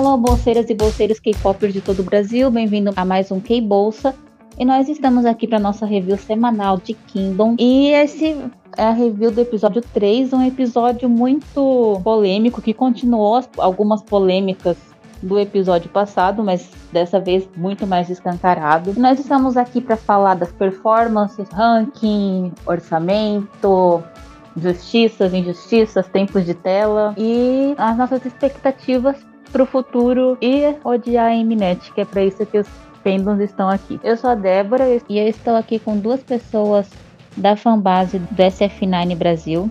Alô, bolseiras e bolseiros K-popers de todo o Brasil, bem-vindo a mais um K-Bolsa. E nós estamos aqui para nossa review semanal de Kingdom. E esse é a review do episódio 3, um episódio muito polêmico que continuou algumas polêmicas do episódio passado, mas dessa vez muito mais escancarado. Nós estamos aqui para falar das performances, ranking, orçamento, justiças, injustiças, tempos de tela e as nossas expectativas para o futuro e odiar a Mnet, que é para isso que os fandoms estão aqui. Eu sou a Débora e eu estou aqui com duas pessoas da fanbase do SF9 Brasil,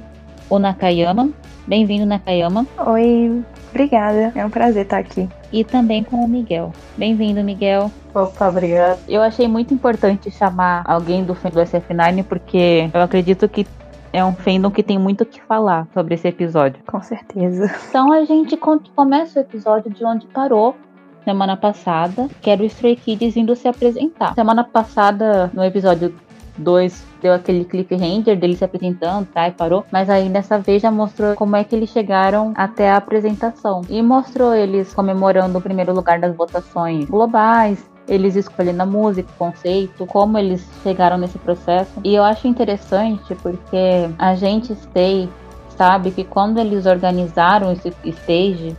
o Nakayama. Bem-vindo, Nakayama. Oi, obrigada. É um prazer estar aqui. E também com o Miguel. Bem-vindo, Miguel. Opa, obrigado. Eu achei muito importante chamar alguém do fandom do SF9 porque eu acredito que é um fandom que tem muito o que falar sobre esse episódio. Com certeza. Então a gente começa o episódio de onde parou semana passada, que era o Stray Kids indo se apresentar. Semana passada, no episódio 2, deu aquele cliffhanger dele se apresentando, tá? E parou. Mas aí dessa vez já mostrou como é que eles chegaram até a apresentação. E mostrou eles comemorando o primeiro lugar das votações globais, eles escolhendo a música, o conceito, como eles chegaram nesse processo. E eu acho interessante porque a gente stay sabe que quando eles organizaram esse stage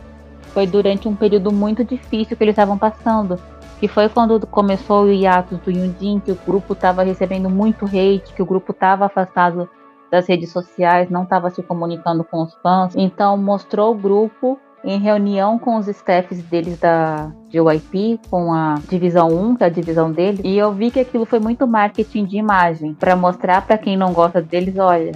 foi durante um período muito difícil que eles estavam passando. Que foi quando começou o hiatus do Yundin, que o grupo estava recebendo muito hate, que o grupo estava afastado das redes sociais, não estava se comunicando com os fãs. Então mostrou o grupo em reunião com os staffs deles da JYP, com a divisão 1, que é a divisão dele, e eu vi que aquilo foi muito marketing de imagem, para mostrar para quem não gosta deles, olha,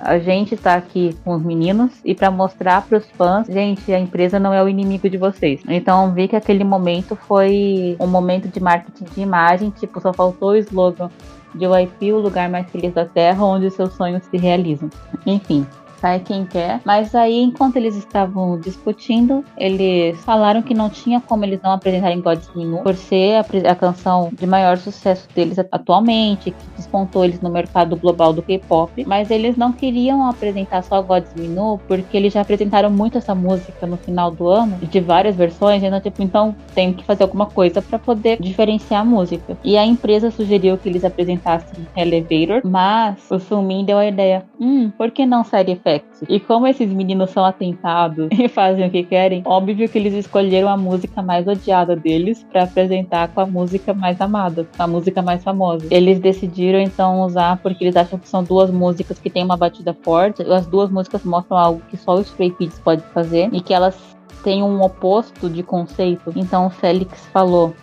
a gente tá aqui com os meninos e para mostrar para os fãs, gente, a empresa não é o inimigo de vocês. Então vi que aquele momento foi um momento de marketing de imagem, tipo, só faltou o slogan de o lugar mais feliz da Terra, onde seus sonhos se realizam. Enfim, sai quem quer. Mas aí, enquanto eles estavam discutindo, eles falaram que não tinha como eles não apresentarem God's Minu por ser a, a, canção de maior sucesso deles atualmente, que despontou eles no mercado global do K-pop. Mas eles não queriam apresentar só God's Minu porque eles já apresentaram muito essa música no final do ano, de várias versões. Então, tipo, então tem que fazer alguma coisa para poder diferenciar a música. E a empresa sugeriu que eles apresentassem Elevator, mas o Sumin deu a ideia: hum, por que não Side e como esses meninos são atentados e fazem o que querem, óbvio que eles escolheram a música mais odiada deles para apresentar com a música mais amada, a música mais famosa. Eles decidiram então usar porque eles acham que são duas músicas que têm uma batida forte. As duas músicas mostram algo que só o Stray Kids pode fazer e que elas têm um oposto de conceito. Então o Félix falou: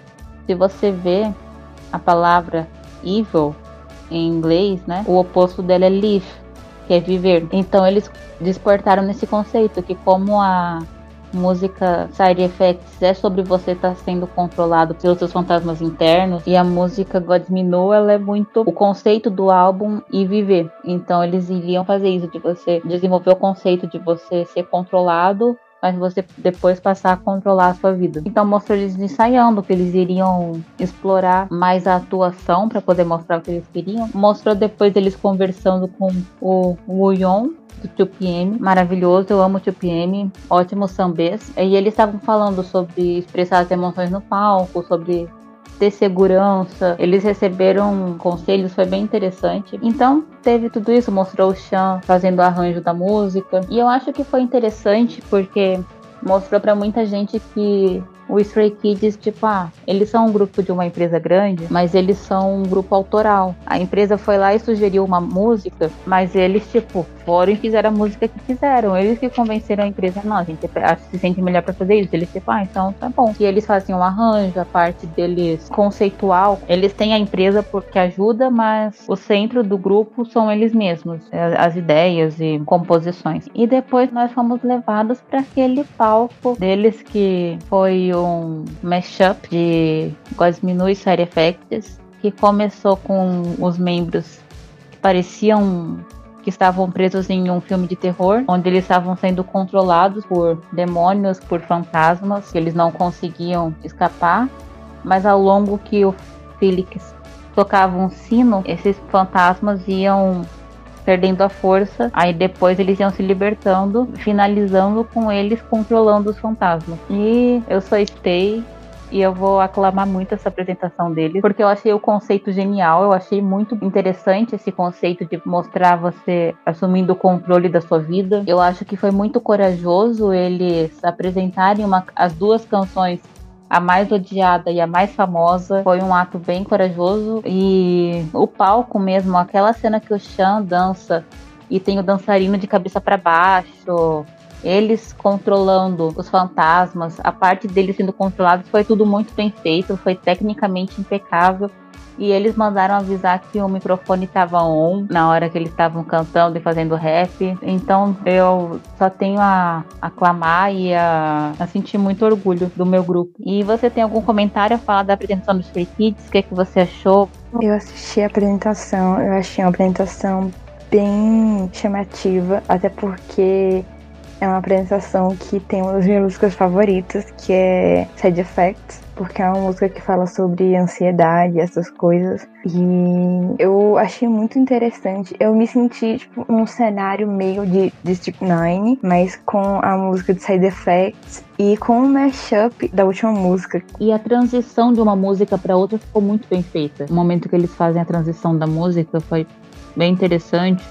se você vê a palavra evil em inglês, né? O oposto dela é live que é viver. Então eles desportaram nesse conceito que como a música Side Effects é sobre você estar tá sendo controlado pelos seus fantasmas internos e a música God's Me ela é muito o conceito do álbum e viver. Então eles iriam fazer isso de você desenvolver o conceito de você ser controlado mas você depois passar a controlar a sua vida. Então mostrou eles ensaiando que eles iriam explorar mais a atuação para poder mostrar o que eles queriam. Mostrou depois eles conversando com o Woo do 2PM, maravilhoso, eu amo o 2PM, ótimo sambês. E eles estavam falando sobre expressar as emoções no palco, sobre ter segurança. Eles receberam conselhos, foi bem interessante. Então, teve tudo isso, mostrou o Chan fazendo o arranjo da música. E eu acho que foi interessante porque mostrou para muita gente que o Stray Kids, tipo, ah, eles são um grupo de uma empresa grande, mas eles são um grupo autoral. A empresa foi lá e sugeriu uma música, mas eles, tipo, foram e fizeram a música que quiseram. Eles que convenceram a empresa, não, a gente que se sente melhor para fazer isso. Eles, tipo, ah, então tá bom. E eles fazem um arranjo, a parte deles conceitual. Eles têm a empresa porque ajuda, mas o centro do grupo são eles mesmos, é, as ideias e composições. E depois nós fomos levados para aquele palco deles que foi um mashup de Cosminu e Side Effects, que começou com os membros que pareciam que estavam presos em um filme de terror, onde eles estavam sendo controlados por demônios, por fantasmas, que eles não conseguiam escapar. Mas ao longo que o Felix tocava um sino, esses fantasmas iam perdendo a força. Aí depois eles iam se libertando, finalizando com eles controlando os fantasmas. E eu só stay e eu vou aclamar muito essa apresentação deles, porque eu achei o conceito genial, eu achei muito interessante esse conceito de mostrar você assumindo o controle da sua vida. Eu acho que foi muito corajoso eles apresentarem uma, as duas canções a mais odiada e a mais famosa. Foi um ato bem corajoso. E o palco mesmo, aquela cena que o Chan dança e tem o dançarino de cabeça para baixo, eles controlando os fantasmas, a parte deles sendo controlados foi tudo muito bem feito, foi tecnicamente impecável. E eles mandaram avisar que o microfone estava on na hora que eles estavam cantando e fazendo rap. Então eu só tenho a aclamar e a, a, sentir muito orgulho do meu grupo. E você tem algum comentário a falar da apresentação dos Free Kids? O que, é que você achou? Eu assisti a apresentação, eu achei uma apresentação bem chamativa, até porque é uma apresentação que tem uma das minhas músicas favoritas, que é Side Effects, porque é uma música que fala sobre ansiedade, essas coisas. E eu achei muito interessante. Eu me senti, tipo, num cenário meio de District 9, mas com a música de Side Effects e com o mashup da última música. E a transição de uma música para outra ficou muito bem feita. O momento que eles fazem a transição da música foi bem interessante.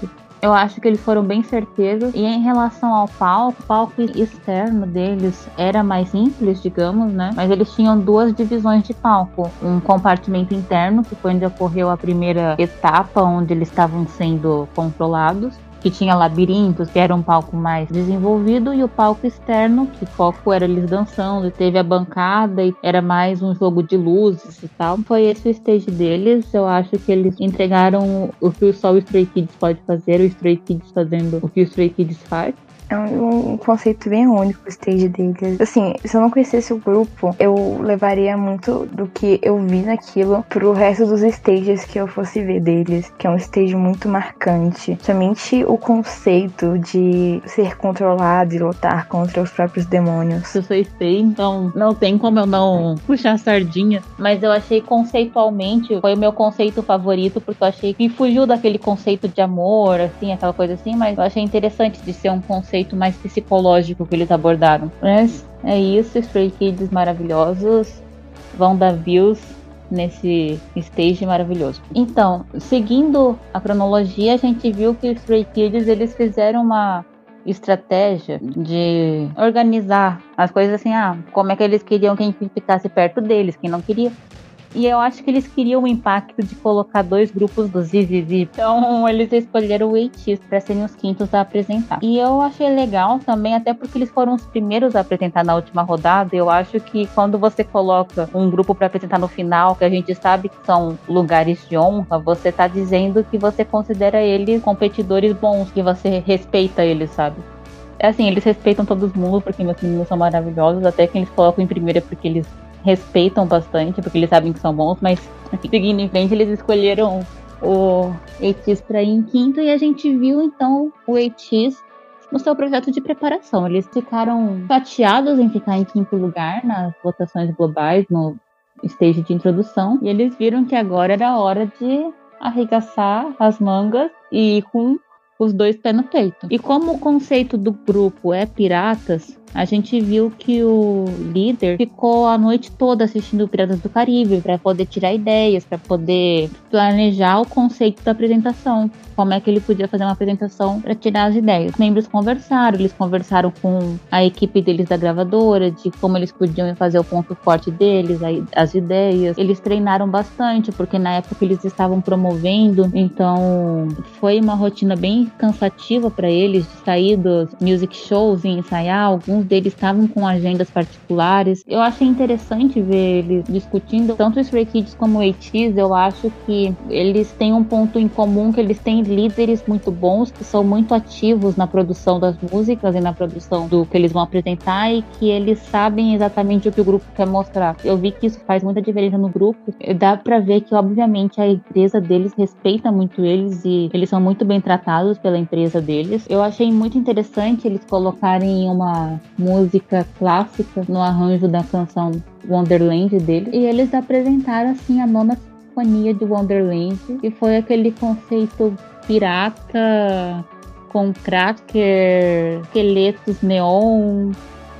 Eu acho que eles foram bem certeiros. E em relação ao palco, o palco externo deles era mais simples, digamos, né? Mas eles tinham duas divisões de palco. Um compartimento interno, que foi onde ocorreu a primeira etapa, onde eles estavam sendo controlados que tinha labirintos, que era um palco mais desenvolvido, e o palco externo, que foco era eles dançando, teve a bancada e era mais um jogo de luzes e tal. Foi esse o stage deles. Eu acho que eles entregaram o que só o Stray Kids pode fazer, o Stray Kids fazendo o que o Stray Kids faz. É um, um, conceito bem único o stage deles. Assim, se eu não conhecesse o grupo, eu levaria muito do que eu vi naquilo pro resto dos stages que eu fosse ver deles, que é um stage muito marcante. Somente o conceito de ser controlado e lutar contra os próprios demônios. Eu sou stay, então não tem como eu não puxar a sardinha, mas eu achei conceitualmente, foi o meu conceito favorito, porque eu achei que fugiu daquele conceito de amor, assim, aquela coisa assim, mas eu achei interessante de ser um conceito conceito mais psicológico que eles abordaram. Mas é isso, Stray Kids maravilhosos vão dar views nesse stage maravilhoso. Então, seguindo a cronologia, a gente viu que os Stray Kids eles fizeram uma estratégia de organizar as coisas assim, ah, como é que eles queriam que a gente ficasse perto deles, quem não queria. E eu acho que eles queriam o impacto de colocar dois grupos do Zizizi. Então eles escolheram o ATs para serem os quintos a apresentar. E eu achei legal também, até porque eles foram os primeiros a apresentar na última rodada. Eu acho que quando você coloca um grupo para apresentar no final, que a gente sabe que são lugares de honra, você tá dizendo que você considera eles competidores bons, que você respeita eles, sabe? É assim, eles respeitam todos os mundos porque meus meninos são maravilhosos, até que eles colocam em primeira porque eles respeitam bastante, porque eles sabem que são bons, mas seguindo em frente, eles escolheram o EITIS para ir em quinto e a gente viu então o EITIS no seu projeto de preparação. Eles ficaram chateados em ficar em quinto lugar nas votações globais, no stage de introdução, e eles viram que agora era hora de arregaçar as mangas e ir com os dois pés no peito. E como o conceito do grupo é piratas, a gente viu que o líder ficou a noite toda assistindo Piratas do Caribe para poder tirar ideias, para poder planejar o conceito da apresentação, como é que ele podia fazer uma apresentação para tirar as ideias. Os membros conversaram, eles conversaram com a equipe deles da gravadora de como eles podiam fazer o ponto forte deles, as ideias. Eles treinaram bastante porque na época eles estavam promovendo, então foi uma rotina bem cansativa para eles de sair dos music shows e ensaiar. Alguns deles estavam com agendas particulares. Eu achei interessante ver eles discutindo tanto os Stray Kids como o ATEEZ. Eu acho que eles têm um ponto em comum que eles têm líderes muito bons que são muito ativos na produção das músicas e na produção do que eles vão apresentar e que eles sabem exatamente o que o grupo quer mostrar. Eu vi que isso faz muita diferença no grupo. Dá para ver que obviamente a empresa deles respeita muito eles e eles são muito bem tratados pela empresa deles. Eu achei muito interessante eles colocarem uma música clássica no arranjo da canção Wonderland dele. E eles apresentaram assim a nona sinfonia de Wonderland, que foi aquele conceito pirata com cracker, esqueletos neon,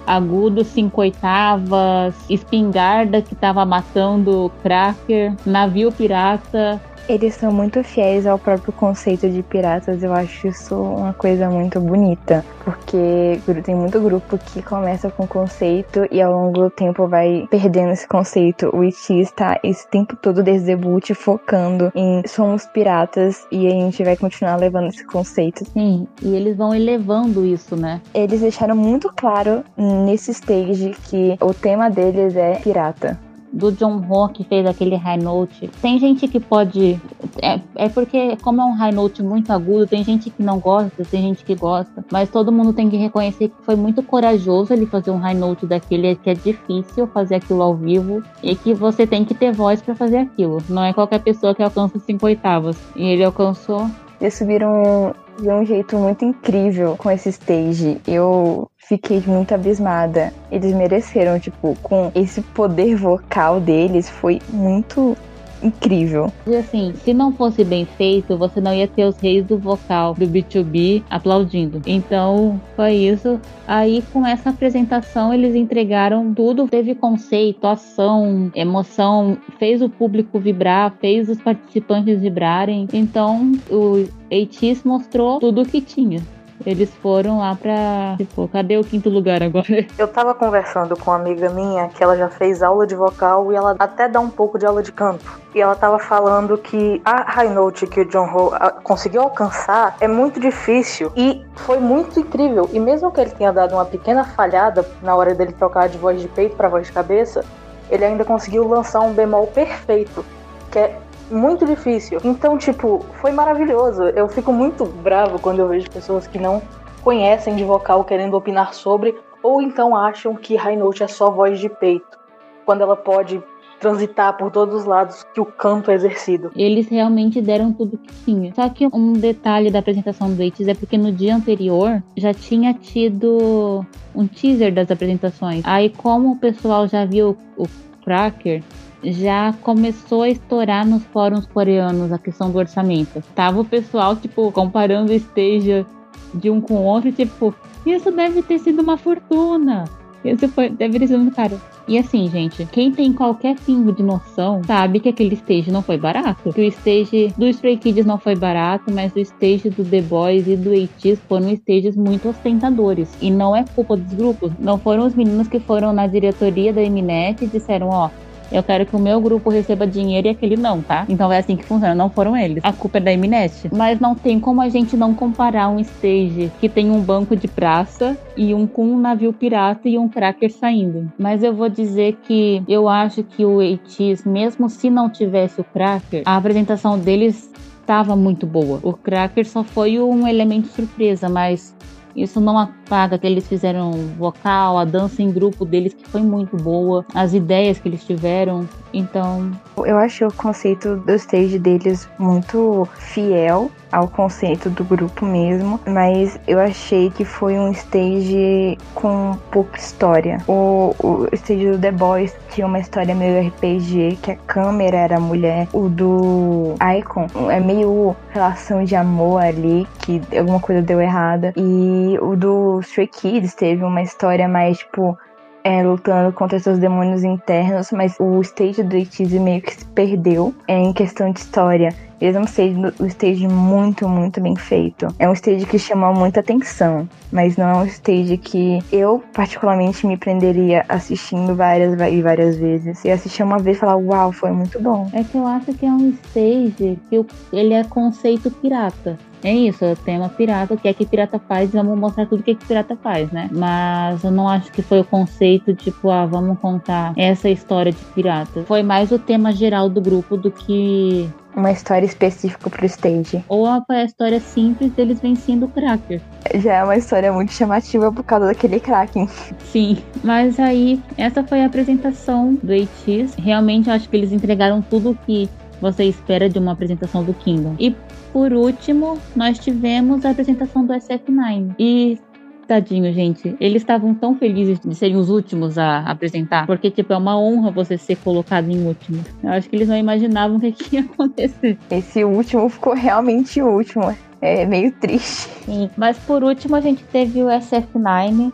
agudo cinco oitavas, espingarda que tava matando cracker, navio pirata, eles são muito fiéis ao próprio conceito de piratas. Eu acho isso uma coisa muito bonita, porque tem muito grupo que começa com conceito e ao longo do tempo vai perdendo esse conceito. O Ichi está esse tempo todo desde debut focando em somos piratas e a gente vai continuar levando esse conceito. Sim, e eles vão elevando isso, né? Eles deixaram muito claro nesse stage que o tema deles é pirata do John Ho que fez aquele high note. Tem gente que pode. É, é porque, como é um high note muito agudo, tem gente que não gosta, tem gente que gosta. Mas todo mundo tem que reconhecer que foi muito corajoso ele fazer um high note daquele que é difícil fazer aquilo ao vivo e que você tem que ter voz para fazer aquilo. Não é qualquer pessoa que alcança cinco oitavas. E ele alcançou. Eles subiram de um jeito muito incrível com esse stage. Eu fiquei muito abismada. Eles mereceram, tipo, com esse poder vocal deles, foi muito incrível. E assim, se não fosse bem feito, você não ia ter os reis do vocal do B2B aplaudindo. Então, foi isso. Aí, com essa apresentação, eles entregaram tudo. Teve conceito, ação, emoção, fez o público vibrar, fez os participantes vibrarem. Então, o ATIS mostrou tudo o que tinha. Eles foram lá pra. Tipo, cadê o quinto lugar agora? Eu tava conversando com uma amiga minha que ela já fez aula de vocal e ela até dá um pouco de aula de canto. E ela tava falando que a high note que o John Ho conseguiu alcançar é muito difícil e foi muito incrível. E mesmo que ele tenha dado uma pequena falhada na hora dele trocar de voz de peito para voz de cabeça, ele ainda conseguiu lançar um bemol perfeito, que é muito difícil. Então, tipo, foi maravilhoso. Eu fico muito bravo quando eu vejo pessoas que não conhecem de vocal querendo opinar sobre, ou então acham que high note é só voz de peito, quando ela pode transitar por todos os lados que o canto é exercido. Eles realmente deram tudo que tinha. Só que um detalhe da apresentação do Eighties é porque no dia anterior já tinha tido um teaser das apresentações. Aí como o pessoal já viu o Cracker, já começou a estourar nos fóruns coreanos a questão do orçamento. Tava o pessoal, tipo, comparando o stage de um com o outro, tipo, isso deve ter sido uma fortuna. Isso foi, deve ter sido muito caro. E assim, gente, quem tem qualquer pingo de noção sabe que aquele stage não foi barato. Que o stage do Stray Kids não foi barato, mas o stage do The Boys e do ATEEZ foram stages muito ostentadores. E não é culpa dos grupos. Não foram os meninos que foram na diretoria da Mnet e disseram, ó, eu quero que o meu grupo receba dinheiro e aquele não, tá? Então é assim que funciona, não foram eles. A culpa é da Eminet. Mas não tem como a gente não comparar um stage que tem um banco de praça e um com um navio pirata e um cracker saindo. Mas eu vou dizer que eu acho que o ATEEZ, mesmo se não tivesse o cracker, a apresentação deles estava muito boa. O cracker só foi um elemento surpresa, mas isso não apaga que eles fizeram vocal, a dança em grupo deles que foi muito boa, as ideias que eles tiveram. Então, eu acho o conceito do stage deles muito fiel ao conceito do grupo mesmo, mas eu achei que foi um stage com pouca história. O, o stage do The Boys tinha uma história meio RPG, que a câmera era mulher. O do Icon é meio relação de amor ali, que alguma coisa deu errada. E o do Stray Kids teve uma história mais, tipo, é, lutando contra seus demônios internos, mas o stage do Itizi meio que se perdeu é, em questão de história. Eles é um stage, muito, muito bem feito. É um stage que chama muita atenção, mas não é um stage que eu, particularmente, me prenderia assistindo várias e várias vezes. E assistir uma vez e falar, uau, foi muito bom. É que eu acho que é um stage que ele é conceito pirata. É isso, eu tenho uma pirata, o que é que pirata faz, vamos mostrar tudo o que é que pirata faz, né? Mas eu não acho que foi o conceito, tipo, ah, vamos contar essa história de pirata. Foi mais o tema geral do grupo do que uma história específica pro stage. Ou a, a história simples deles vencendo o Cracker. Já é uma história muito chamativa por causa daquele Kraken. Sim, mas aí essa foi a apresentação do ATX. Realmente acho que eles entregaram tudo o que você espera de uma apresentação do Kingdom. E por último, nós tivemos a apresentação do SF9. E tadinho, gente. Eles estavam tão felizes de serem os últimos a apresentar. Porque, tipo, é uma honra você ser colocado em último. Eu acho que eles não imaginavam o que, que ia acontecer. Esse último ficou realmente último. É meio triste. Sim. Mas por último, a gente teve o SF9,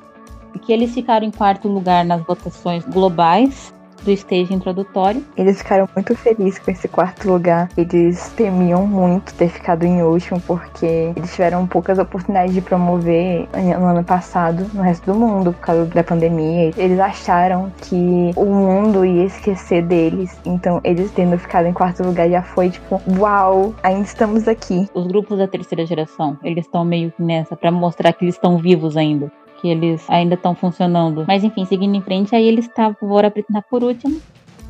que eles ficaram em quarto lugar nas votações globais do stage introdutório. Eles ficaram muito felizes com esse quarto lugar. Eles temiam muito ter ficado em último, porque eles tiveram poucas oportunidades de promover no ano passado no resto do mundo, por causa da pandemia. Eles acharam que o mundo ia esquecer deles. Então, eles tendo ficado em quarto lugar já foi tipo, uau, ainda estamos aqui. Os grupos da terceira geração, eles estão meio que nessa, para mostrar que eles estão vivos ainda que eles ainda estão funcionando. Mas enfim, seguindo em frente, aí eles estavam, vou apresentar por último.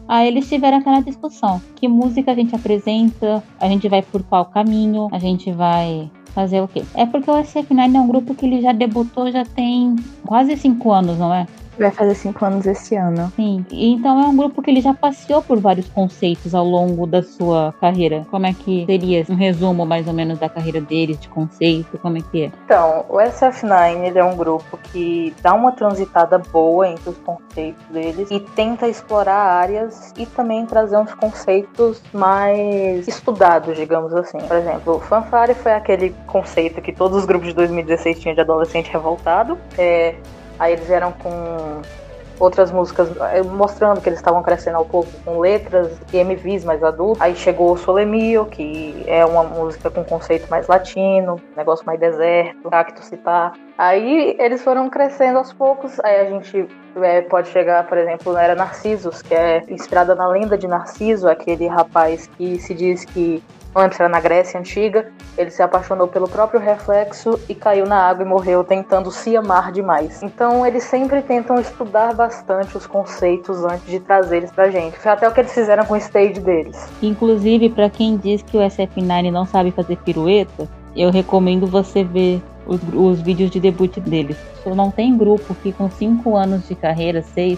Aí eles tiveram aquela discussão: que música a gente apresenta, a gente vai por qual caminho, a gente vai fazer o quê? É porque o SF9 é um grupo que ele já debutou já tem quase cinco anos, não é? Vai fazer cinco anos esse ano. Sim. Então é um grupo que ele já passeou por vários conceitos ao longo da sua carreira. Como é que seria um resumo mais ou menos da carreira deles, de conceito? Como é que é? Então, o SF9 ele é um grupo que dá uma transitada boa entre os conceitos deles e tenta explorar áreas e também trazer uns conceitos mais estudados, digamos assim. Por exemplo, o fanfare foi aquele conceito que todos os grupos de 2016 tinham de adolescente revoltado. É, Aí eles vieram com outras músicas eh, mostrando que eles estavam crescendo ao pouco com letras e MVs mais adultos. Aí chegou o Solemio, que é uma música com conceito mais latino, negócio mais deserto, cacto citar. Aí eles foram crescendo aos poucos. Aí a gente é, pode chegar, por exemplo, na Era Narcisos, que é inspirada na lenda de Narciso, aquele rapaz que se diz que antes era na Grécia Antiga, ele se apaixonou pelo próprio reflexo e caiu na água e morreu tentando se amar demais. Então eles sempre tentam estudar bastante os conceitos antes de trazer eles pra gente. Foi até o que eles fizeram com o stage deles. Inclusive, para quem diz que o SF9 não sabe fazer pirueta, eu recomendo você ver os, os vídeos de debut deles. Não tem grupo que com 5 anos de carreira, 6,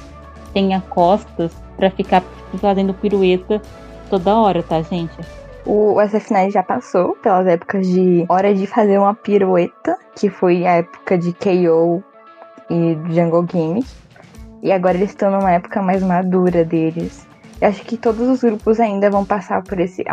tenha costas para ficar fazendo pirueta toda hora, tá, gente? O SF9 já passou pelas épocas de hora de fazer uma pirueta, que foi a época de KO e Jungle Games. E agora eles estão numa época mais madura deles. Eu acho que todos os grupos ainda vão passar por esse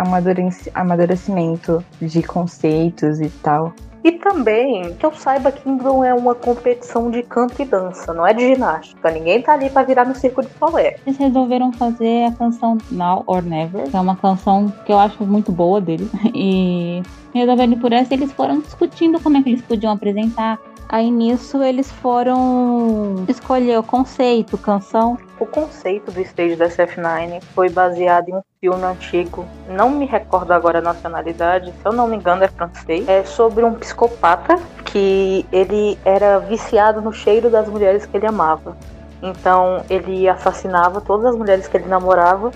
amadurecimento de conceitos e tal. E também, que eu saiba não é uma competição de canto e dança, não é de ginástica. Ninguém tá ali pra virar no circo de solé. Eles resolveram fazer a canção Now or Never, que é uma canção que eu acho muito boa deles. E resolvendo por essa, eles foram discutindo como é que eles podiam apresentar Aí nisso eles foram escolher o conceito, canção. O conceito do stage da SF9 foi baseado em um filme antigo, não me recordo agora a nacionalidade, se eu não me engano é francês, é sobre um psicopata que ele era viciado no cheiro das mulheres que ele amava. Então ele assassinava todas as mulheres que ele namorava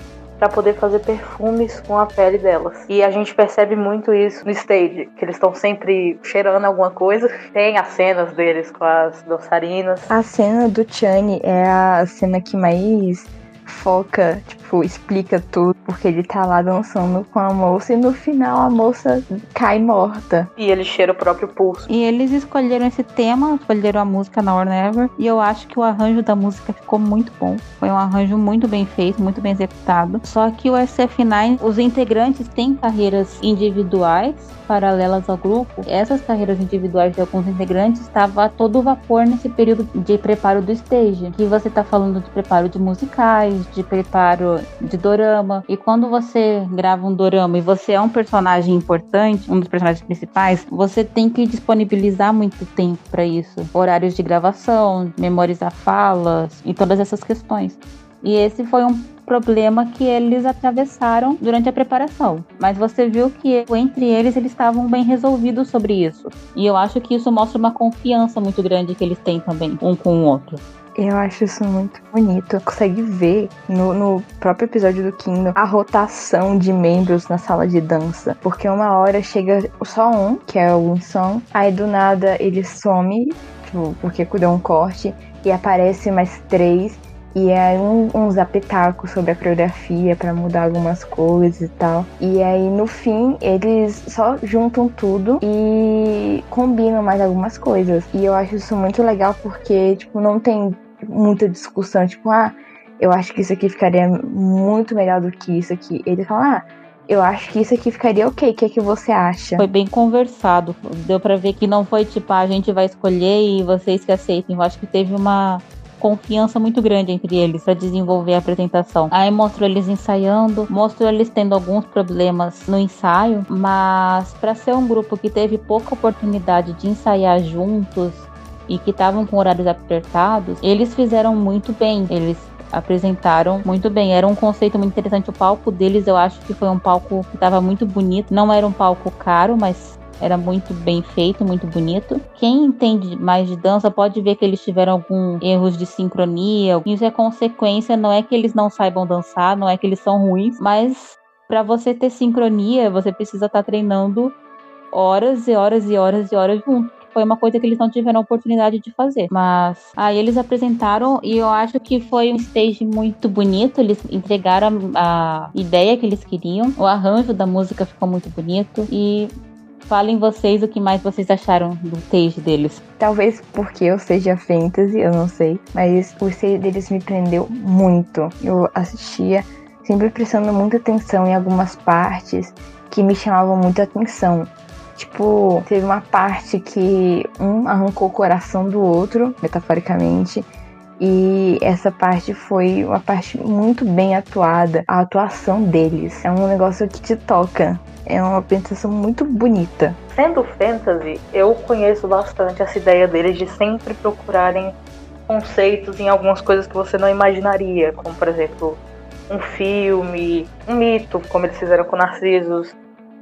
para poder fazer perfumes com a pele delas. E a gente percebe muito isso no stage, que eles estão sempre cheirando alguma coisa. Tem as cenas deles com as dançarinas. A cena do Chani é a cena que mais foca, tipo, explica tudo, porque ele tá lá dançando com a moça e no final a moça cai morta. E ele cheira o próprio pulso. E eles escolheram esse tema, escolheram a música Now or Never, e eu acho que o arranjo da música ficou muito bom. Foi um arranjo muito bem feito, muito bem executado. Só que o SF9, os integrantes têm carreiras individuais paralelas ao grupo. Essas carreiras individuais de alguns integrantes estavam a todo vapor nesse período de preparo do stage, que você tá falando de preparo de musicais, de preparo de dorama. E quando você grava um dorama e você é um personagem importante, um dos personagens principais, você tem que disponibilizar muito tempo para isso. Horários de gravação, memorizar falas e todas essas questões. E esse foi um problema que eles atravessaram durante a preparação. Mas você viu que entre eles eles estavam bem resolvidos sobre isso. E eu acho que isso mostra uma confiança muito grande que eles têm também um com o outro. Eu acho isso muito bonito. Consegue ver no, no, próprio episódio do Kingdom a rotação de membros na sala de dança. Porque uma hora chega só um, que é o Winsong, aí do nada ele some, tipo, porque deu um corte, e aparece mais três. E aí um, uns apetacos sobre a coreografia para mudar algumas coisas e tal. E aí no fim eles só juntam tudo e combinam mais algumas coisas. E eu acho isso muito legal porque, tipo, não tem muita discussão, tipo, ah, eu acho que isso aqui ficaria muito melhor do que isso aqui. Ele fala, ah, eu acho que isso aqui ficaria ok. O que é que você acha? Foi bem conversado. Deu para ver que não foi tipo, ah, a gente vai escolher e vocês que aceitem. Eu acho que teve uma confiança muito grande entre eles para desenvolver a apresentação. Aí mostrou eles ensaiando, mostrou eles tendo alguns problemas no ensaio, mas para ser um grupo que teve pouca oportunidade de ensaiar juntos e que estavam com horários apertados, eles fizeram muito bem. Eles apresentaram muito bem. Era um conceito muito interessante. O palco deles, eu acho que foi um palco que estava muito bonito. Não era um palco caro, mas era muito bem feito, muito bonito. Quem entende mais de dança pode ver que eles tiveram alguns erros de sincronia. Isso é consequência, não é que eles não saibam dançar, não é que eles são ruins, mas para você ter sincronia, você precisa estar tá treinando horas e horas e horas e horas junto foi uma coisa que eles não tiveram oportunidade de fazer. Mas aí eles apresentaram e eu acho que foi um stage muito bonito. Eles entregaram a, a ideia que eles queriam. O arranjo da música ficou muito bonito e Falem vocês o que mais vocês acharam do stage deles. Talvez porque eu seja fantasy, eu não sei, mas o stage deles me prendeu muito. Eu assistia sempre prestando muita atenção em algumas partes que me chamavam muita atenção. Tipo, teve uma parte que um arrancou o coração do outro, metaforicamente, e essa parte foi uma parte muito bem atuada. A atuação deles é um negócio que te toca. É uma apresentação muito bonita. Sendo fantasy, eu conheço bastante essa ideia deles de sempre procurarem conceitos em algumas coisas que você não imaginaria, como por exemplo um filme, um mito, como eles fizeram com Narcisos,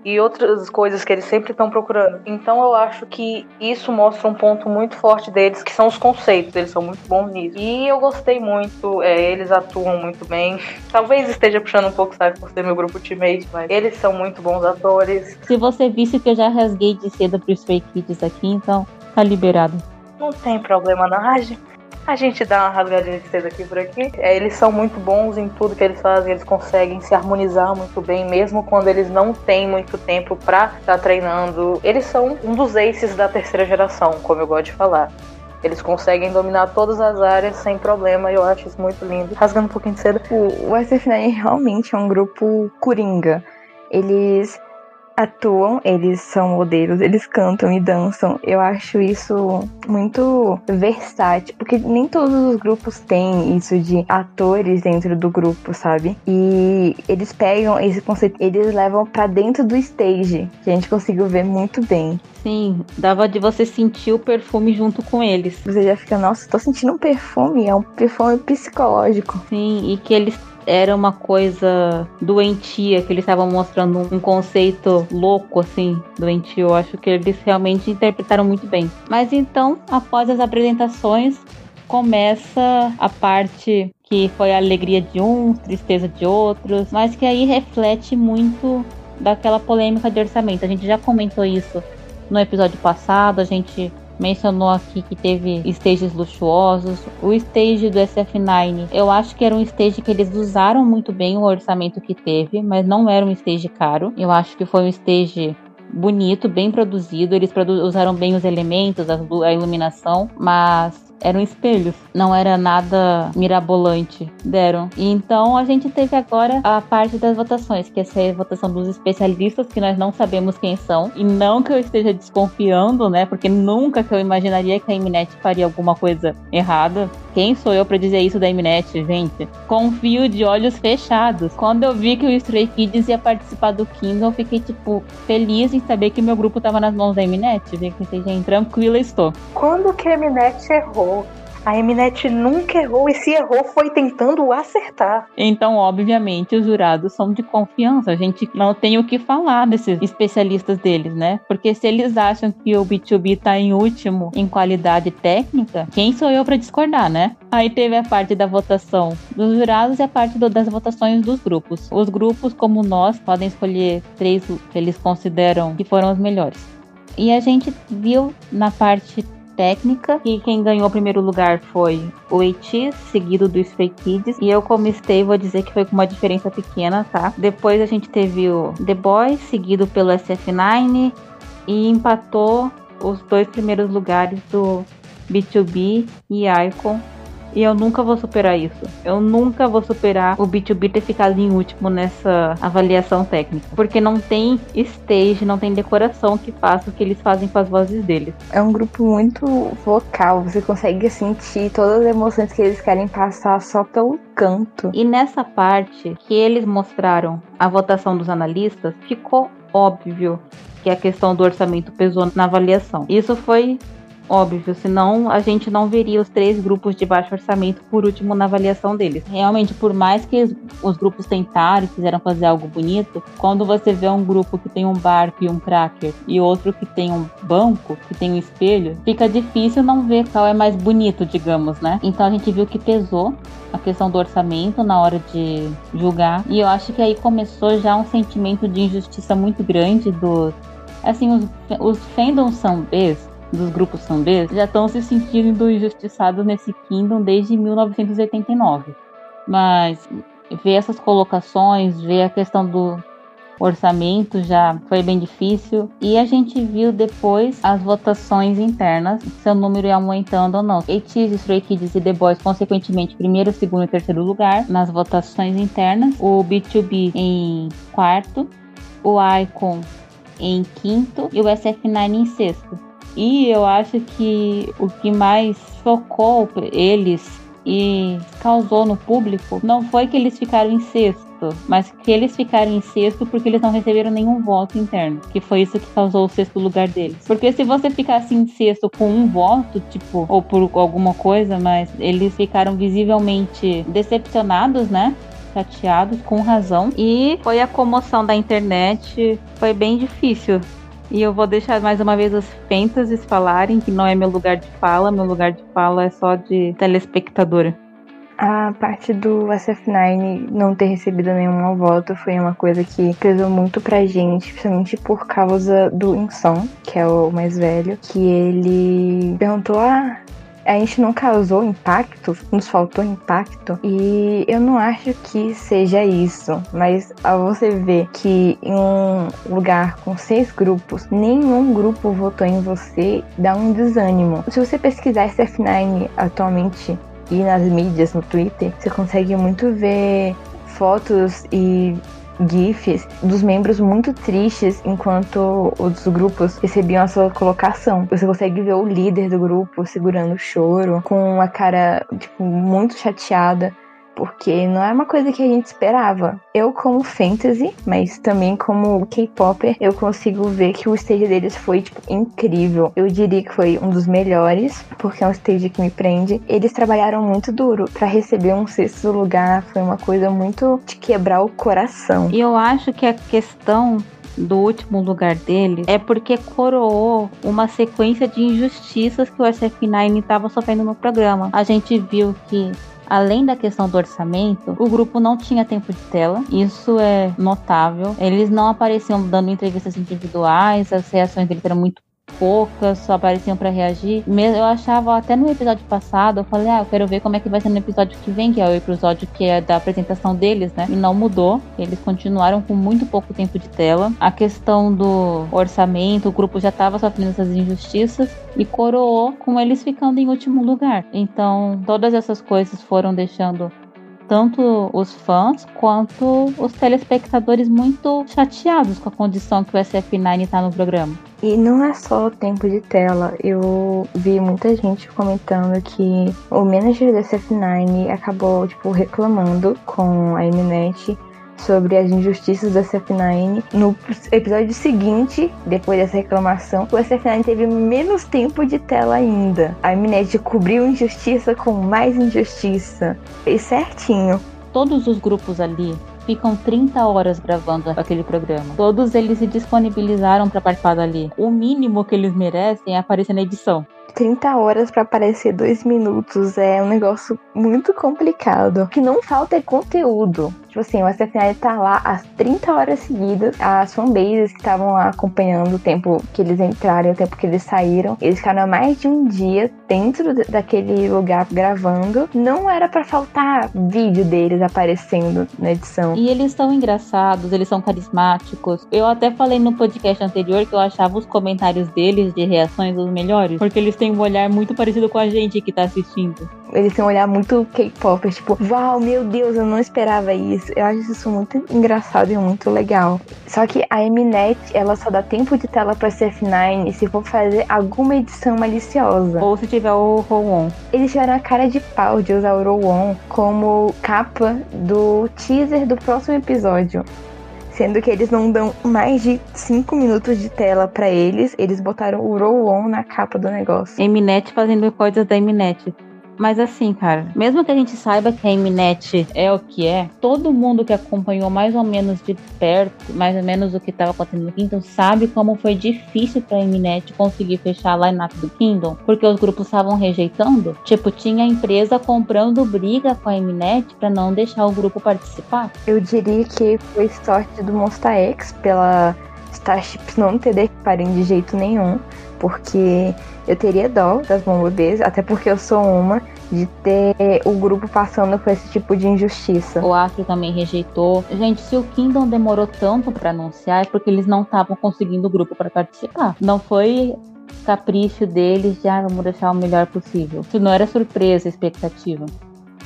e outras coisas que eles sempre estão procurando. Então eu acho que isso mostra um ponto muito forte deles, que são os conceitos. Eles são muito bons nisso. E eu gostei muito, é, eles atuam muito bem. Talvez esteja puxando um pouco, sabe, por ser meu grupo teammate, mas eles são muito bons atores. Se você visse que eu já rasguei de cedo pro Stray Kids aqui, então tá liberado. Não tem problema não, a gente dá uma rasgadinha de cedo aqui por aqui. É, eles são muito bons em tudo que eles fazem, eles conseguem se harmonizar muito bem, mesmo quando eles não têm muito tempo pra estar tá treinando. Eles são um dos aces da terceira geração, como eu gosto de falar. Eles conseguem dominar todas as áreas sem problema e eu acho isso muito lindo. Rasgando um pouquinho de cedo. O SF9 realmente é um grupo coringa. Eles atuam, eles são modelos, eles cantam e dançam. Eu acho isso muito versátil, porque nem todos os grupos têm isso de atores dentro do grupo, sabe? E eles pegam esse conceito, eles levam para dentro do stage, que a gente conseguiu ver muito bem. Sim, dava de você sentir o perfume junto com eles. Você já fica, nossa, tô sentindo um perfume, é um perfume psicológico. Sim, e que eles era uma coisa doentia, que eles estavam mostrando um conceito louco, assim, doentio. Eu acho que eles realmente interpretaram muito bem. Mas então, após as apresentações, começa a parte que foi a alegria de uns, tristeza de outros, mas que aí reflete muito daquela polêmica de orçamento. A gente já comentou isso no episódio passado, a gente mencionou aqui que teve stages luxuosos. O stage do SF9, eu acho que era um stage que eles usaram muito bem o orçamento que teve, mas não era um stage caro. Eu acho que foi um stage bonito, bem produzido. Eles produ usaram bem os elementos, a, a iluminação, mas eram espelhos, não era nada mirabolante. Deram. E então a gente teve agora a parte das votações, que essa é a votação dos especialistas, que nós não sabemos quem são. E não que eu esteja desconfiando, né? Porque nunca que eu imaginaria que a Mnet faria alguma coisa errada. Quem sou eu para dizer isso da Mnet, gente? Confio de olhos fechados. Quando eu vi que o Stray Kids ia participar do Kingdom, eu fiquei, tipo, feliz em saber que meu grupo tava nas mãos da Mnet. Pensei, gente, tranquila estou. Quando que a Mnet errou? A Eminet nunca errou e se errou foi tentando acertar. Então, obviamente, os jurados são de confiança. A gente não tem o que falar desses especialistas deles, né? Porque se eles acham que o B2B tá em último em qualidade técnica, quem sou eu para discordar, né? Aí teve a parte da votação dos jurados e a parte do, das votações dos grupos. Os grupos, como nós, podem escolher três que eles consideram que foram os melhores. E a gente viu na parte técnica. E quem ganhou o primeiro lugar foi o Eiichi, seguido do Stray Kids. E eu, como stay, vou dizer que foi com uma diferença pequena, tá? Depois a gente teve o The Boys, seguido pelo SF9. E empatou os dois primeiros lugares do B2B e Icon e eu nunca vou superar isso. Eu nunca vou superar o B2B ter ficado em último nessa avaliação técnica. Porque não tem stage, não tem decoração que faça o que eles fazem com as vozes deles. É um grupo muito vocal, você consegue sentir todas as emoções que eles querem passar só pelo canto. E nessa parte que eles mostraram a votação dos analistas, ficou óbvio que a questão do orçamento pesou na avaliação. Isso foi óbvio, senão a gente não veria os três grupos de baixo orçamento por último na avaliação deles. Realmente, por mais que os grupos tentaram e fizeram fazer algo bonito, quando você vê um grupo que tem um barco e um cracker e outro que tem um banco, que tem um espelho, fica difícil não ver qual é mais bonito, digamos, né? Então a gente viu que pesou a questão do orçamento na hora de julgar. E eu acho que aí começou já um sentimento de injustiça muito grande dos. Assim, os, os fandoms são Bs dos grupos sambês já estão se sentindo injustiçados nesse Kingdom desde 1989. Mas ver essas colocações, ver a questão do orçamento já foi bem difícil. E a gente viu depois as votações internas, seu número ia aumentando ou não. ATEEZ, Stray Kids e The Boys, consequentemente, primeiro, segundo e terceiro lugar nas votações internas. O B2B em quarto, o Icon em quinto e o SF9 em sexto. E eu acho que o que mais chocou eles e causou no público não foi que eles ficaram em sexto, mas que eles ficaram em sexto porque eles não receberam nenhum voto interno, que foi isso que causou o sexto lugar deles. Porque se você ficasse em sexto com um voto, tipo, ou por alguma coisa, mas eles ficaram visivelmente decepcionados, né? Chateados, com razão. E foi a comoção da internet, foi bem difícil e eu vou deixar mais uma vez os fantasies falarem, que não é meu lugar de fala, meu lugar de fala é só de telespectadora. A parte do SF9 não ter recebido nenhum voto foi uma coisa que pesou muito pra gente, principalmente por causa do Inson, que é o mais velho, que ele perguntou: Ah, a gente não causou impacto, nos faltou impacto. E eu não acho que seja isso. Mas ao você ver que em um lugar com seis grupos, nenhum grupo votou em você, dá um desânimo. Se você pesquisar SF9 atualmente e nas mídias, no Twitter, você consegue muito ver fotos e GIFs dos membros muito tristes enquanto os grupos recebiam a sua colocação. Você consegue ver o líder do grupo segurando o choro, com uma cara tipo, muito chateada porque não é uma coisa que a gente esperava. Eu, como fantasy, mas também como K-Popper, eu consigo ver que o stage deles foi, tipo, incrível. Eu diria que foi um dos melhores, porque é um stage que me prende. Eles trabalharam muito duro para receber um sexto lugar, foi uma coisa muito de quebrar o coração. E eu acho que a questão do último lugar dele é porque coroou uma sequência de injustiças que o SF9 estava sofrendo no programa. A gente viu que Além da questão do orçamento, o grupo não tinha tempo de tela. Isso é notável. Eles não apareciam dando entrevistas individuais, as reações deles eram muito poucas, só apareciam para reagir. Eu achava até no episódio passado, eu falei, ah, eu quero ver como é que vai ser no episódio que vem, que é o episódio que é da apresentação deles, né? E não mudou. Eles continuaram com muito pouco tempo de tela. A questão do orçamento, o grupo já estava sofrendo essas injustiças e coroou com eles ficando em último lugar. Então, todas essas coisas foram deixando tanto os fãs quanto os telespectadores muito chateados com a condição que o SF9 está no programa. E não é só o tempo de tela. Eu vi muita gente comentando que o manager do SF9 acabou tipo reclamando com a Mnet sobre as injustiças da SF9. No episódio seguinte, depois dessa reclamação, o SF9 teve menos tempo de tela ainda. A Mnet cobriu injustiça com mais injustiça. E certinho. Todos os grupos ali ficam 30 horas gravando aquele programa. Todos eles se disponibilizaram para participar dali. O mínimo que eles merecem é aparecer na edição. 30 horas para aparecer 2 minutos é um negócio muito complicado. O que não falta é conteúdo. Tipo assim, o SFNL tá lá às 30 horas seguidas. As fanbases que estavam lá acompanhando o tempo que eles entraram e o tempo que eles saíram, eles ficaram mais de um dia dentro daquele lugar gravando. Não era para faltar vídeo deles aparecendo na edição. E eles são engraçados, eles são carismáticos. Eu até falei no podcast anterior que eu achava os comentários deles de reações os melhores, porque eles têm um olhar muito parecido com a gente que tá assistindo. Eles têm um olhar muito K-pop, tipo, uau, meu Deus, eu não esperava isso. Eu acho isso muito engraçado e muito legal. Só que a Mnet, ela só dá tempo de tela pra CF9 se for fazer alguma edição maliciosa. Ou se tiver o Roll-On. Eles tiveram a cara de pau de usar o Roll-On como capa do teaser do próximo episódio sendo que eles não dão mais de 5 minutos de tela para eles, eles botaram o roll-on na capa do negócio. Mnet fazendo coisas da Mnet. Mas assim, cara, mesmo que a gente saiba que a Mnet é o que é, todo mundo que acompanhou mais ou menos de perto, mais ou menos o que estava acontecendo no Kingdom, sabe como foi difícil pra Mnet conseguir fechar a line-up do Kingdom, porque os grupos estavam rejeitando. Tipo, tinha a empresa comprando briga com a Mnet para não deixar o grupo participar. Eu diria que foi sorte do Monster X pela Starships não ter parem de jeito nenhum, porque eu teria dó das Bumblbees, até porque eu sou uma, de ter o grupo passando por esse tipo de injustiça. O Astro também rejeitou. Gente, se o Kingdom demorou tanto para anunciar, é porque eles não estavam conseguindo o grupo para participar. Não foi capricho deles de, ah, vamos deixar o melhor possível. Isso não era surpresa, expectativa.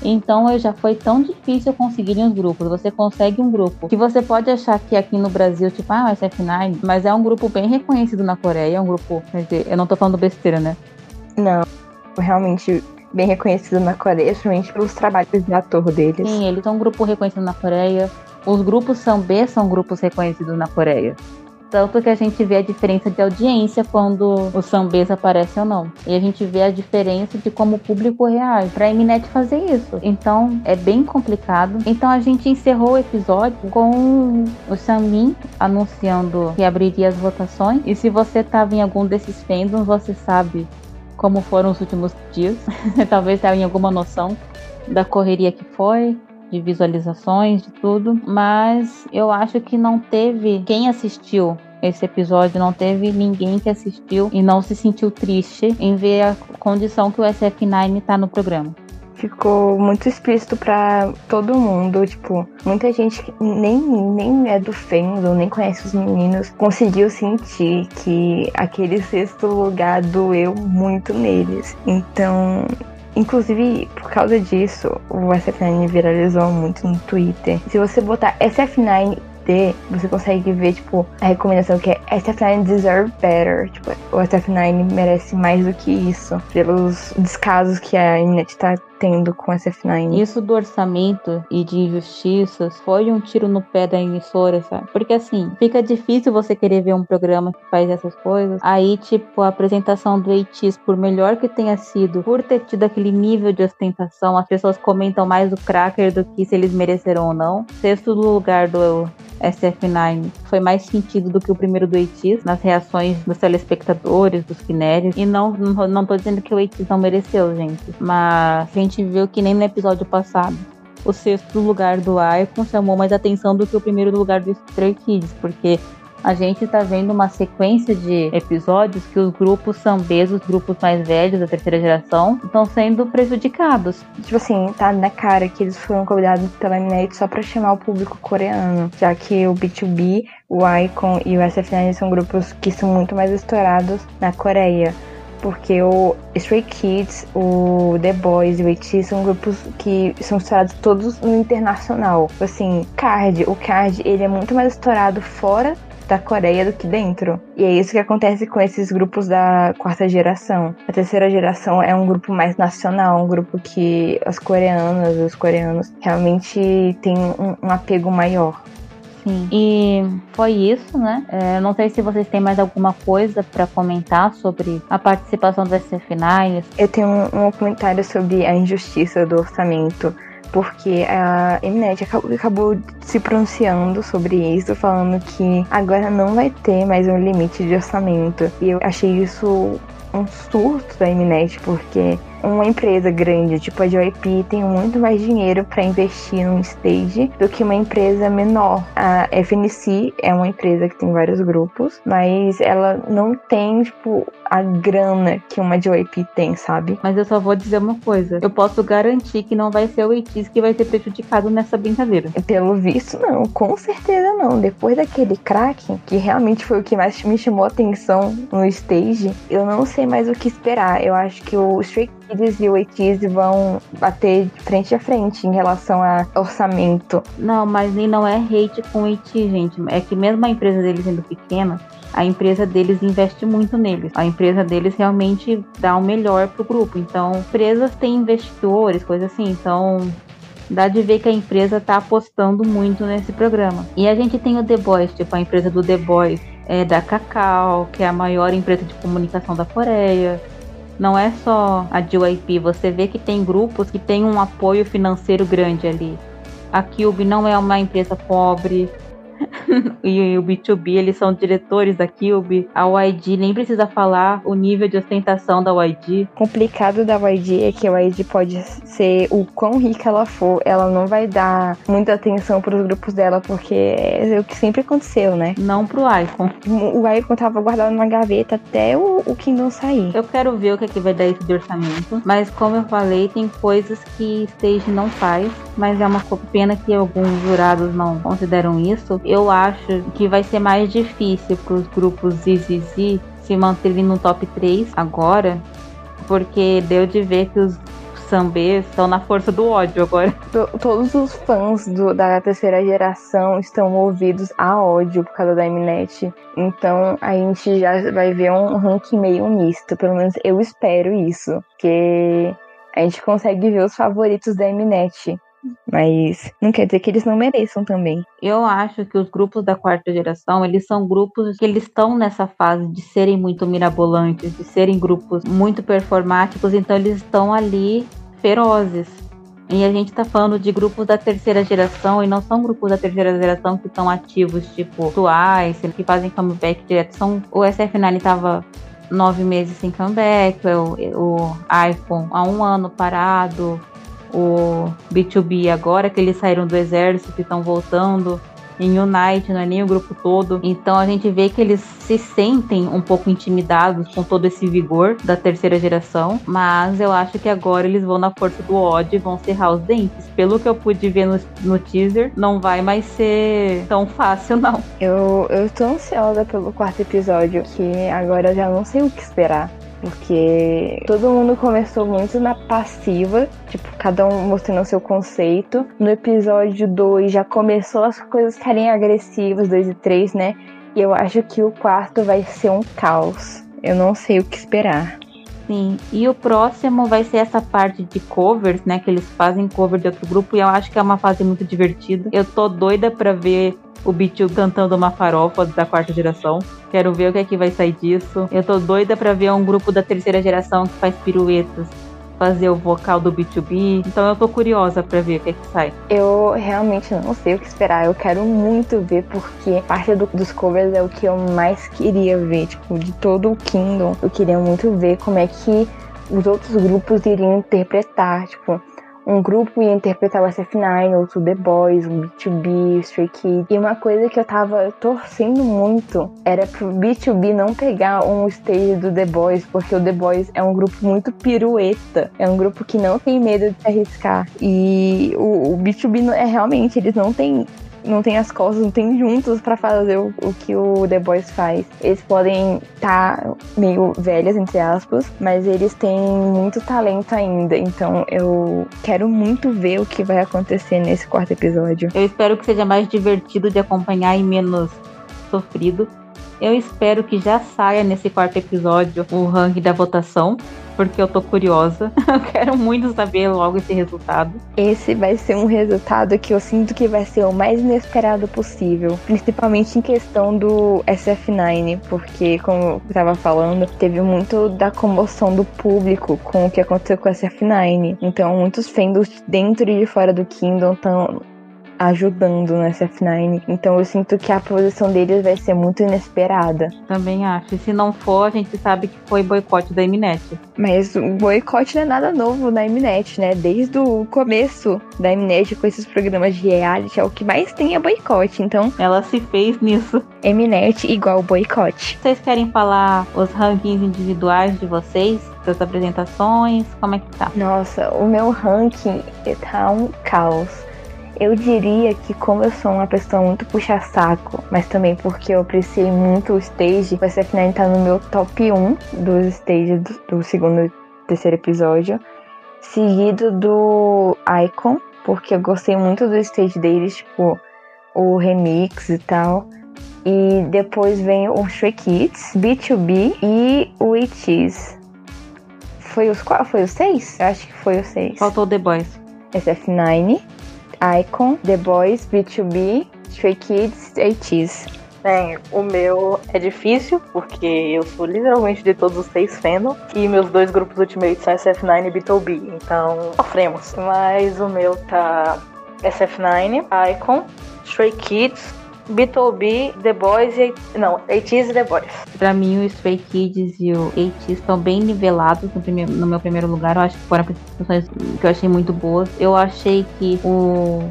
Então já foi tão difícil conseguir os grupos. Você consegue um grupo que você pode achar que aqui no Brasil, tipo, ah, o SF9, mas é um grupo bem reconhecido na Coreia, é um grupo, quer dizer, eu não tô falando besteira, né? Não, realmente bem reconhecido na Coreia, principalmente pelos trabalhos de ator deles. Sim, eles são um grupo reconhecido na Coreia. Os grupos são B são grupos reconhecidos na Coreia. Tanto que a gente vê a diferença de audiência quando o sambês aparece ou não. E a gente vê a diferença de como o público reage pra Eminet fazer isso. Então é bem complicado. Então a gente encerrou o episódio com o Samin anunciando que abriria as votações. E se você tava em algum desses fandoms, você sabe como foram os últimos dias. Talvez tenha alguma noção da correria que foi, de visualizações, de tudo, mas eu acho que não teve quem assistiu esse episódio, não teve ninguém que assistiu e não se sentiu triste em ver a condição que o SF9 tá no programa ficou muito explícito para todo mundo. Tipo, muita gente que nem, nem é do fandom, nem conhece os meninos, conseguiu sentir que aquele sexto lugar doeu muito neles. Então, Inclusive, por causa disso, o SF9 viralizou muito no Twitter. Se você botar SF9 você consegue ver, tipo, a recomendação que é SF9 deserve better. Tipo, o SF9 merece mais do que isso. Pelos descasos que a internet tá tendo com SF9. Isso do orçamento e de injustiças foi um tiro no pé da emissora, sabe? Porque assim, fica difícil você querer ver um programa que faz essas coisas. Aí, tipo, a apresentação do ATs, por melhor que tenha sido, por ter tido aquele nível de ostentação, as pessoas comentam mais o Cracker do que se eles mereceram ou não. Sexto lugar do SF9 foi mais sentido do que o primeiro do ATs, nas reações dos telespectadores, dos Kineres. E não, não, não tô dizendo que o ATs não mereceu, gente. Mas a gente viu que nem no episódio passado. O sexto lugar do Icon chamou mais atenção do que o primeiro lugar do Stray Kids, porque a gente tá vendo uma sequência de episódios que os grupos sambês, os grupos mais velhos da terceira geração, estão sendo prejudicados. Tipo assim, tá na cara que eles foram convidados pela Minete só pra chamar o público coreano, já que o B2B, o Icon e o SF9 são grupos que são muito mais estourados na Coreia porque o Stray Kids, o The Boys e o AT são grupos que são estourados todos no internacional. Assim, Card, o Card, ele é muito mais estourado fora da Coreia do que dentro. E é isso que acontece com esses grupos da quarta geração. A terceira geração é um grupo mais nacional, um grupo que as coreanas os coreanos realmente têm um, um apego maior. Sim. E foi isso, né? É, não sei se vocês têm mais alguma coisa para comentar sobre a participação do SF9. Eu tenho um, um comentário sobre a injustiça do orçamento porque a Mnet acabou, acabou, se pronunciando sobre isso, falando que agora não vai ter mais um limite de orçamento. E eu achei isso um surto da Mnet, porque uma empresa grande, tipo a JYP, tem muito mais dinheiro para investir num stage do que uma empresa menor. A FNC é uma empresa que tem vários grupos, mas ela não tem, tipo, a grana que uma JYP tem, sabe? Mas eu só vou dizer uma coisa. Eu posso garantir que não vai ser o ATEEZ que vai ser prejudicado nessa brincadeira. Pelo visto, não. Com certeza não. Depois daquele Kraken, que realmente foi o que mais me chamou a atenção no stage, eu não sei mais o que esperar. Eu acho que o Stray Kids e o ATEEZ vão bater frente a frente em relação a orçamento. Não, mas nem não é hate com o ATEEZ, gente. É que mesmo a empresa deles sendo pequena, a empresa deles investe muito neles. A empresa deles realmente dá o melhor pro grupo. Então, empresas têm investidores, coisa assim. Então, dá de ver que a empresa tá apostando muito nesse programa. E a gente tem o The Boys, tipo a empresa do The Boys é da Cacau, que é a maior empresa de comunicação da Coreia. Não é só a JYP, você vê que tem grupos que têm um apoio financeiro grande ali. A Cube não é uma empresa pobre, e o B2B, eles são diretores da Cube. A YG nem precisa falar o nível de ostentação da YG. complicado da YG é que a YG pode ser o quão rica ela for, ela não vai dar muita atenção para os grupos dela, porque é o que sempre aconteceu, né? Não pro Icon. O Icon tava guardado numa gaveta até o, o Kingdom sair. Eu quero ver o que, é que vai dar esse de orçamento. Mas como eu falei, tem coisas que Stage não faz. Mas é uma pena que alguns jurados não consideram isso. Eu acho que vai ser mais difícil para os grupos ZZZ se manterem no top 3 agora. Porque deu de ver que os sambês estão na força do ódio agora. To- Todos os fãs do- da terceira geração estão movidos a ódio por causa da Mnet. Então a gente já vai ver um ranking meio misto. Pelo menos eu espero isso. Porque a gente consegue ver os favoritos da Mnet. Mas não quer dizer que eles não mereçam também. Eu acho que os grupos da quarta geração, eles são grupos que eles estão nessa fase de serem muito mirabolantes, de serem grupos muito performáticos, então eles estão ali ferozes. E a gente tá falando de grupos da terceira geração e não são grupos da terceira geração que estão ativos, tipo Twice, que fazem comeback direto. São, o SF9 tava nove meses sem comeback, o, o iPhone há um ano parado, o B2B agora que eles saíram do exército e estão voltando em Unite, não é nem o grupo todo. Então a gente vê que eles se sentem um pouco intimidados com todo esse vigor da terceira geração, mas eu acho que agora eles vão na força do ódio e vão serrar os dentes. Pelo que eu pude ver no, no teaser, não vai mais ser tão fácil, não. Eu, eu tô ansiosa pelo quarto episódio, que agora eu já não sei o que esperar. Porque todo mundo começou muito na passiva, tipo, cada um mostrando o seu conceito. No episódio 2 já começou as coisas ficarem agressivas, 2 e 3, né? E eu acho que o quarto vai ser um caos. Eu não sei o que esperar. Sim, e o próximo vai ser essa parte de covers, né? Que eles fazem cover de outro grupo e eu acho que é uma fase muito divertida. Eu tô doida pra ver o B2 cantando uma farofa da quarta geração. Quero ver o que é que vai sair disso. Eu tô doida pra ver um grupo da terceira geração que faz piruetas fazer o vocal do B2B. Então eu tô curiosa pra ver o que é que sai. Eu realmente não sei o que esperar. Eu quero muito ver, porque parte do- dos covers é o que eu mais queria ver. Tipo, de todo o Kingdom, eu queria muito ver como é que os outros grupos iriam interpretar. Tipo, um grupo ia interpretar o SF9, outro The Boys, o B2B, o Stray Kids. E uma coisa que eu tava torcendo muito era pro B2B não pegar um stage do The Boys, porque o The Boys é um grupo muito pirueta. É um grupo que não tem medo de se arriscar. E o, o B2B não- é realmente, eles não têm. Não tem as costas, não tem juntos pra fazer o, o que o The Boys faz. Eles podem estar meio velhas, entre aspas, mas eles têm muito talento ainda. Então eu quero muito ver o que vai acontecer nesse quarto episódio. Eu espero que seja mais divertido de acompanhar e menos sofrido. Eu espero que já saia nesse quarto episódio o ranking da votação, porque eu tô curiosa. Eu quero muito saber logo esse resultado. Esse vai ser um resultado que eu sinto que vai ser o mais inesperado possível, principalmente em questão do SF9, porque, como eu tava falando, teve muito da comoção do público com o que aconteceu com o SF9. Então, muitos fandoms dentro e de fora do Kingdom estão ajudando no SF9. Então eu sinto que a posição deles vai ser muito inesperada. Também acho. Se não for, a gente sabe que foi boicote da Mnet. Mas o boicote não é nada novo na Mnet, né? Desde o começo da Mnet com esses programas de reality, é o que mais tem é boicote. Então. Ela se fez nisso. Mnet igual boicote. Vocês querem falar os rankings individuais de vocês? Das apresentações? Como é que tá? Nossa, o meu ranking tá um caos. Eu diria que como eu sou uma pessoa muito puxa-saco, mas também porque eu apreciei muito o stage, o SF9 tá no meu top 1 dos stages do, do segundo e terceiro episódio, seguido do Icon, porque eu gostei muito do stage deles, tipo, o remix e tal. E depois vem o Stray Kids, B2B e o It Foi os qual? Foi os seis? Eu acho que foi os seis. Faltou The Boys. SF9, Icon, The Boys, B2B, Stray Kids, ATEEZ. Bem, o meu é difícil, porque eu sou literalmente de todos os seis fandom, e meus dois grupos ultimate são SF9 e B2B, então sofremos. Mas o meu tá SF9, Icon, Stray Kids, B2B, The Boys e. Não, ATEEZ e The Boys. Pra mim, o Stray Kids e o ATEEZ estão bem nivelados no, primeiro, no meu primeiro lugar. Eu acho que foram apresentações que eu achei muito boas. Eu achei que o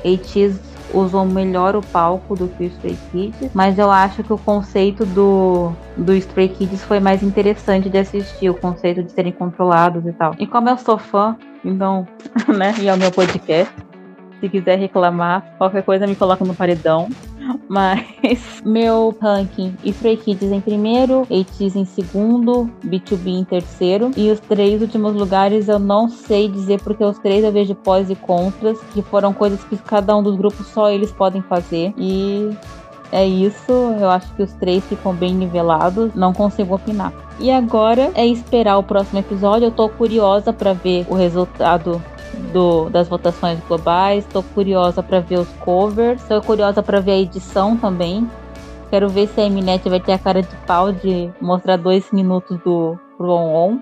ATEEZ usou melhor o palco do que o Stray Kids, mas eu acho que o conceito do, do Stray Kids foi mais interessante de assistir, o conceito de serem controlados e tal. E como eu sou fã, então, né, e é o meu podcast, se quiser reclamar, qualquer coisa me coloca no paredão. Mas meu ranking, Stray Kids em primeiro, ATEEZ em segundo, B2B em terceiro. E os três últimos lugares eu não sei dizer porque os três eu vejo pós e contras, que foram coisas que cada um dos grupos só eles podem fazer. E é isso, eu acho que os três ficam bem nivelados, não consigo opinar. E agora é esperar o próximo episódio. Eu tô curiosa para ver o resultado do, das votações globais. Estou curiosa para ver os covers. Estou curiosa para ver a edição também. Quero ver se a Mnet vai ter a cara de pau de mostrar dois minutos do Roll On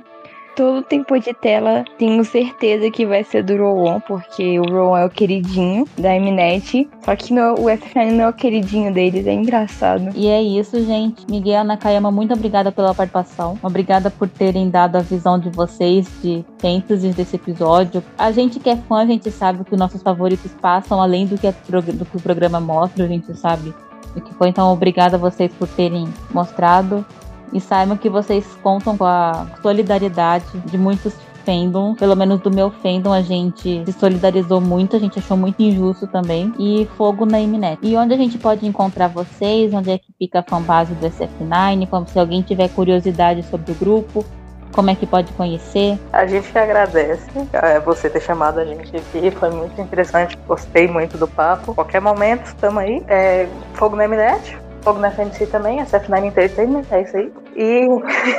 todo tempo de tela tenho certeza que vai ser do Rowan, porque o Rowan é o queridinho da Mnet. Só que no, o FN não é o queridinho deles, é engraçado. E é isso, gente. Miguel Nakayama, muito obrigada pela participação. Obrigada por terem dado a visão de vocês de fantasies desse episódio. A gente que é fã, a gente sabe que os nossos favoritos passam além do que, do que o programa mostra, a gente sabe o que foi. Então, obrigada a vocês por terem mostrado. E saibam que vocês contam com a solidariedade de muitos fandom, pelo menos do meu fandom, a gente se solidarizou muito, a gente achou muito injusto também. E fogo na Mnet. E onde a gente pode encontrar vocês, onde é que fica a fanbase do SF9, como se alguém tiver curiosidade sobre o grupo, como é que pode conhecer? A gente agradece é, você ter chamado a gente aqui, foi muito interessante, gostei muito do papo. Qualquer momento, estamos aí. É, Fogo na Mnet, Fogo na FNC também, SF9 Entertainment, é isso aí. E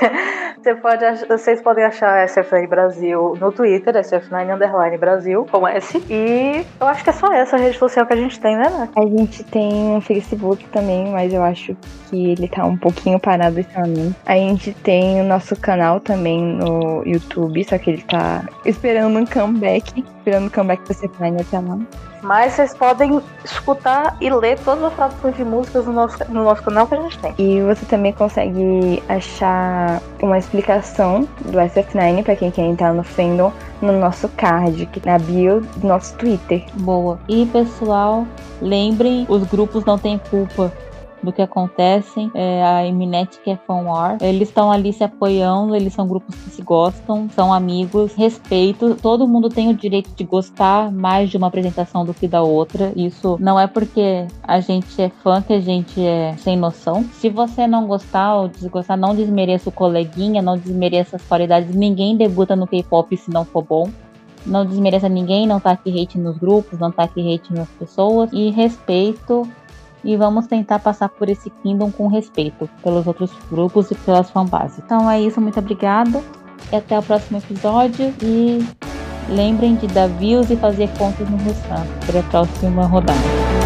você pode, vocês podem achar a SF9 Brasil no Twitter, SF9 Underline Brasil, com S. E eu acho que é só essa rede social que a gente tem, né, Nath? A gente tem um Facebook também, mas eu acho que ele tá um pouquinho parado ano. A gente tem o nosso canal também no YouTube, só que ele tá esperando um comeback, esperando o comeback do SF9 até lá. Mas vocês podem escutar e ler todas as traduções de músicas no nosso, no nosso canal que a gente tem. E você também consegue achar uma explicação do SF9 para quem quer entrar no fandom no nosso card, que na bio do nosso Twitter. Boa. E pessoal, lembrem, os grupos não têm culpa do que acontece. É, a Eminet que é War. Eles estão ali se apoiando, eles são grupos que se gostam, são amigos, respeito. Todo mundo tem o direito de gostar mais de uma apresentação do que da outra. Isso não é porque a gente é fã que a gente é sem noção. Se você não gostar ou desgostar, não desmereça o coleguinha, não desmereça as qualidades. Ninguém debuta no K-pop se não for bom não desmereça ninguém, não aqui hate nos grupos, não aqui hate nas pessoas. E respeito e vamos tentar passar por esse Kingdom com respeito pelos outros grupos e pelas fanbases. Então é isso, muito obrigada e até o próximo episódio e lembrem de dar views e fazer contas no restante para a próxima rodada.